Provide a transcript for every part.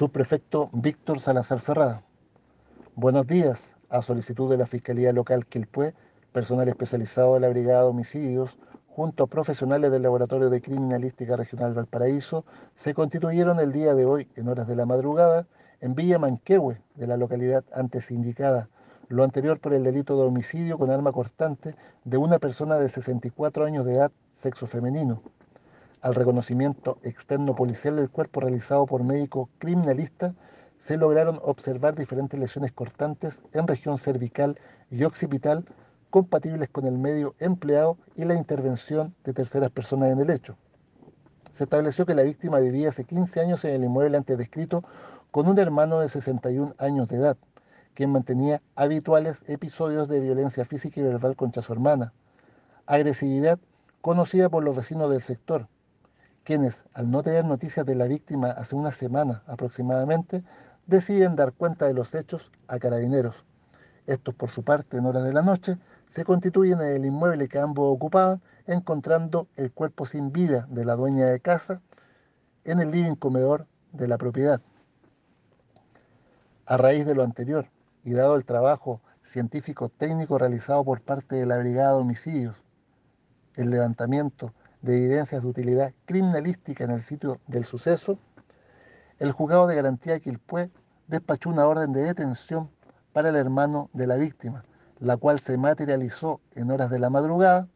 Subprefecto Víctor Salazar Ferrada. Buenos días. A solicitud de la Fiscalía Local Quilpué, personal especializado de la Brigada de Homicidios, junto a profesionales del Laboratorio de Criminalística Regional Valparaíso, se constituyeron el día de hoy, en horas de la madrugada, en Villa Manquehue, de la localidad antes indicada, lo anterior por el delito de homicidio con arma cortante de una persona de 64 años de edad, sexo femenino. Al reconocimiento externo policial del cuerpo realizado por médico criminalista, se lograron observar diferentes lesiones cortantes en región cervical y occipital compatibles con el medio empleado y la intervención de terceras personas en el hecho. Se estableció que la víctima vivía hace 15 años en el inmueble antes descrito con un hermano de 61 años de edad, quien mantenía habituales episodios de violencia física y verbal contra su hermana, agresividad conocida por los vecinos del sector, quienes, al no tener noticias de la víctima hace una semana aproximadamente, deciden dar cuenta de los hechos a carabineros. Estos, por su parte, en horas de la noche, se constituyen en el inmueble que ambos ocupaban, encontrando el cuerpo sin vida de la dueña de casa en el living comedor de la propiedad. A raíz de lo anterior, y dado el trabajo científico técnico realizado por parte de la Brigada de Homicidios, el levantamiento de evidencias de utilidad criminalística en el sitio del suceso, el juzgado de garantía de Quilpué despachó una orden de detención para el hermano de la víctima, la cual se materializó en horas de la madrugada,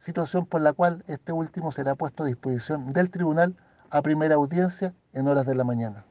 situación por la cual este último será puesto a disposición del tribunal a primera audiencia en horas de la mañana.